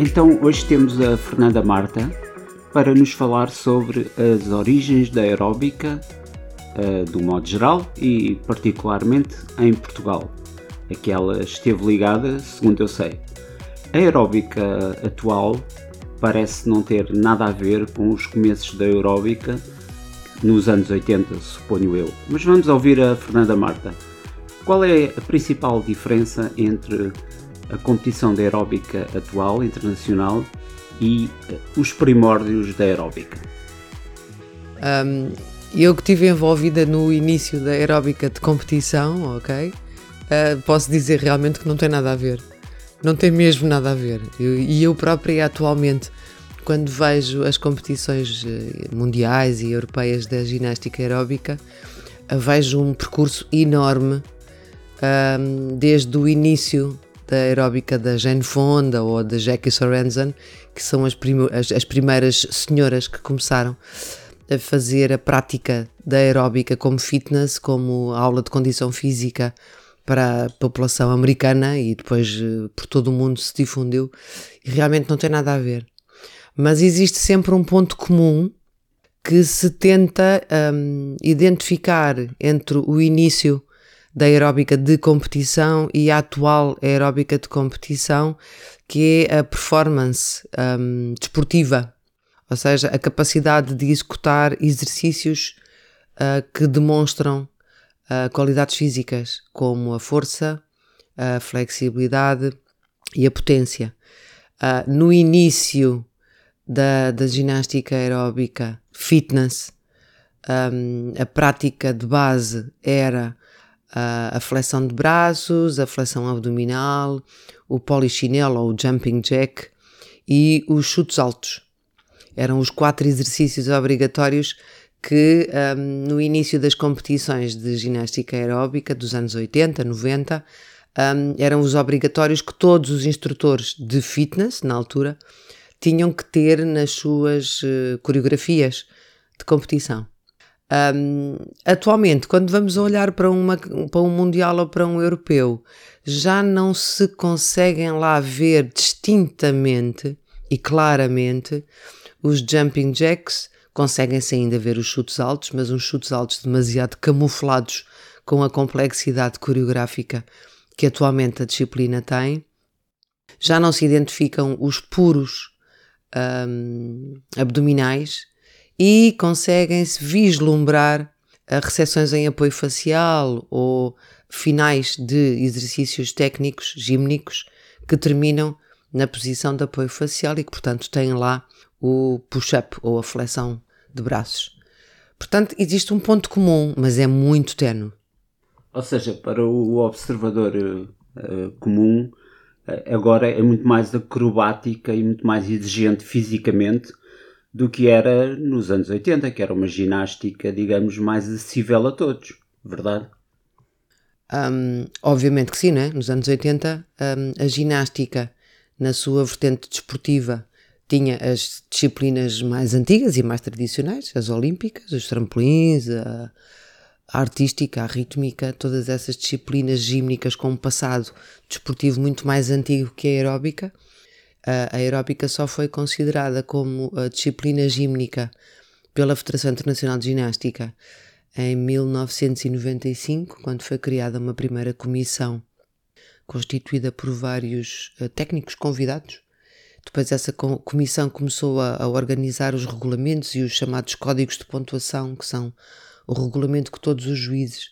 Então hoje temos a Fernanda Marta para nos falar sobre as origens da aeróbica uh, do modo geral e particularmente em Portugal, a que ela esteve ligada, segundo eu sei. A aeróbica atual parece não ter nada a ver com os começos da aeróbica nos anos 80, suponho eu. Mas vamos ouvir a Fernanda Marta. Qual é a principal diferença entre a competição da aeróbica atual, internacional, e eh, os primórdios da aeróbica? Um, eu que estive envolvida no início da aeróbica de competição, ok? Uh, posso dizer realmente que não tem nada a ver. Não tem mesmo nada a ver. Eu, e eu própria atualmente, quando vejo as competições eh, mundiais e europeias da ginástica aeróbica, vejo um percurso enorme um, desde o início da aeróbica da Jane Fonda ou da Jackie Sorensen, que são as, as, as primeiras senhoras que começaram a fazer a prática da aeróbica como fitness, como aula de condição física para a população americana e depois eh, por todo o mundo se difundiu e realmente não tem nada a ver. Mas existe sempre um ponto comum que se tenta um, identificar entre o início da aeróbica de competição e a atual aeróbica de competição, que é a performance um, desportiva, ou seja, a capacidade de executar exercícios uh, que demonstram uh, qualidades físicas, como a força, a flexibilidade e a potência. Uh, no início da, da ginástica aeróbica fitness, um, a prática de base era a, flexão de braços, a flexão abdominal, o polichinelo ou o jumping jack e os chutes altos. Eram os quatro exercícios obrigatórios que um, no início das competições de ginástica aeróbica dos anos 80, 90, um, eram os obrigatórios que todos os instrutores de fitness, na altura, tinham que ter nas suas uh, coreografias de competição. Um, atualmente, quando vamos olhar para, uma, para um Mundial ou para um Europeu, já não se conseguem lá ver distintamente e claramente os jumping jacks, conseguem-se ainda ver os chutes altos, mas uns chutes altos demasiado camuflados com a complexidade coreográfica que atualmente a disciplina tem. Já não se identificam os puros um, abdominais e conseguem-se vislumbrar a recepções em apoio facial ou finais de exercícios técnicos, gímnicos, que terminam na posição de apoio facial e que, portanto, têm lá o push-up ou a flexão de braços. Portanto, existe um ponto comum, mas é muito tenue. Ou seja, para o observador uh, comum, agora é muito mais acrobática e muito mais exigente fisicamente do que era nos anos 80, que era uma ginástica, digamos, mais acessível a todos, verdade? Um, obviamente que sim, né? Nos anos 80, um, a ginástica, na sua vertente desportiva, tinha as disciplinas mais antigas e mais tradicionais, as olímpicas, os trampolins, a, a artística, a rítmica, todas essas disciplinas gímnicas com um passado desportivo muito mais antigo que a aeróbica a aeróbica só foi considerada como disciplina gímnica pela Federação Internacional de Ginástica em 1995, quando foi criada uma primeira comissão constituída por vários uh, técnicos convidados. Depois essa comissão começou a, a, organizar os regulamentos e os chamados códigos de pontuação, que são o regulamento que todos os juízes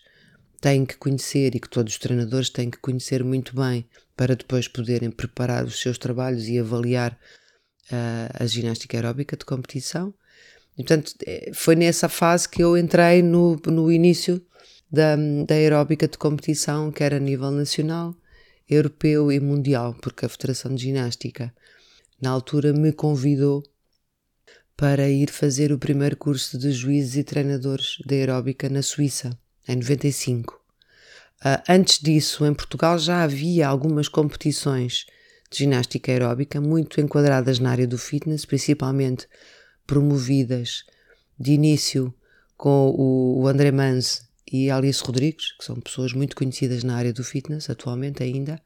têm que conhecer e que todos os treinadores têm que conhecer muito bem para depois poderem preparar os seus trabalhos e avaliar uh, a ginástica aeróbica de competição. E, portanto, é, foi nessa fase que eu entrei no, no início da, da aeróbica de competição, quer a nível nacional, europeu e mundial, porque a Federação de Ginástica, na altura, me convidou para ir fazer o primeiro curso de juízes e treinadores de aeróbica na Suíça, em 95. Uh, antes disso, em Portugal já havia algumas competições de ginástica aeróbica muito enquadradas na área do fitness, principalmente promovidas de início com o, o André Mans e Alice Rodrigues, que são pessoas muito conhecidas na área do fitness atualmente ainda.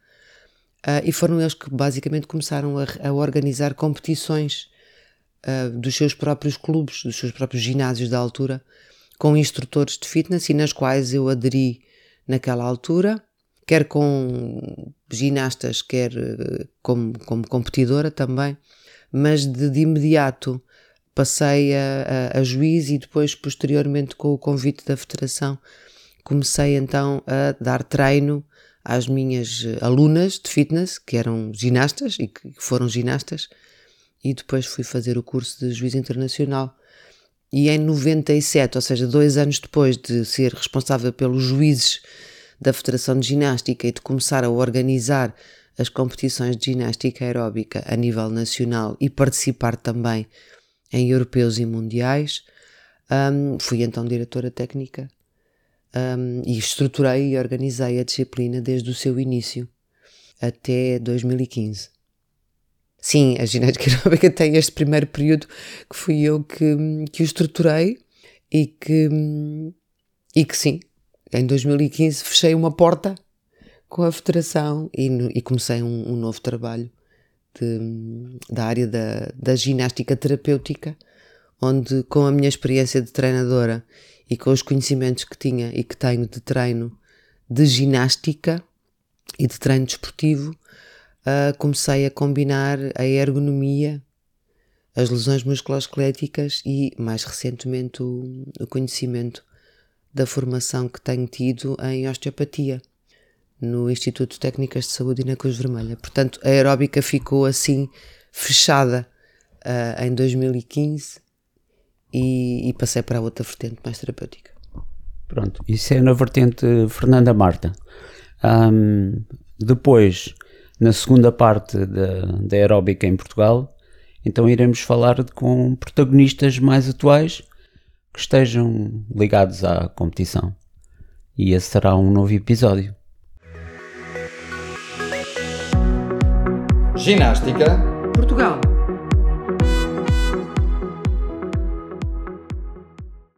Uh, e foram eles que basicamente começaram a, a organizar competições uh, dos seus próprios clubes, dos seus próprios ginásios da altura, com instrutores de fitness e nas quais eu aderi naquela altura, quer com ginastas, quer uh, como, como competidora também, mas de, de imediato passei a, a, a juiz e depois, posteriormente, com o convite da Federação, comecei então a dar treino às minhas eh, alunas de fitness, que eram ginastas e que foram ginastas, e depois fui fazer o curso de juiz internacional. E em 97, ou seja, dois anos depois de ser responsável pelos juízes da Federação de Ginástica e de começar a organizar as competições de ginástica aeróbica a nível nacional e participar também em europeus e mundiais, um, fui então diretora técnica um, e estruturei e organizei a disciplina desde o seu início até 2015. Sim, a ginástica aeróbica tem este primeiro período que fui eu que, que o estruturei e que, e que sim, em 2015 fechei uma porta com a federação e, e comecei um, um, novo trabalho de, da área da, da ginástica terapêutica, onde com a minha experiência de treinadora e com os conhecimentos que tinha e que tenho de treino de ginástica e de treino desportivo, uh, comecei a combinar a ergonomia, as lesões musculoesqueléticas e, mais recentemente, o, o conhecimento da formação que tenho tido em osteopatia no Instituto de Técnicas de Saúde e na Cruz Vermelha. Portanto, a aeróbica ficou assim fechada uh, em 2015 e, e passei para outra vertente mais terapêutica. Pronto, isso é na vertente Fernanda Marta. Um, depois, na segunda parte da, da aeróbica em Portugal, então iremos falar com protagonistas mais atuais que estejam ligados à competição. E esse será um novo episódio. Ginástica Portugal